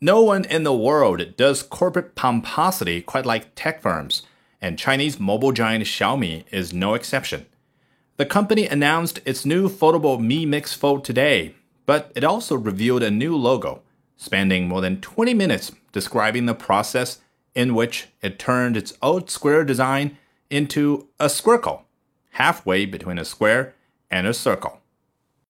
No one in the world does corporate pomposity quite like tech firms, and Chinese mobile giant Xiaomi is no exception. The company announced its new foldable Mi Mix Fold today, but it also revealed a new logo, spending more than 20 minutes describing the process in which it turned its old square design into a squircle, halfway between a square and a circle.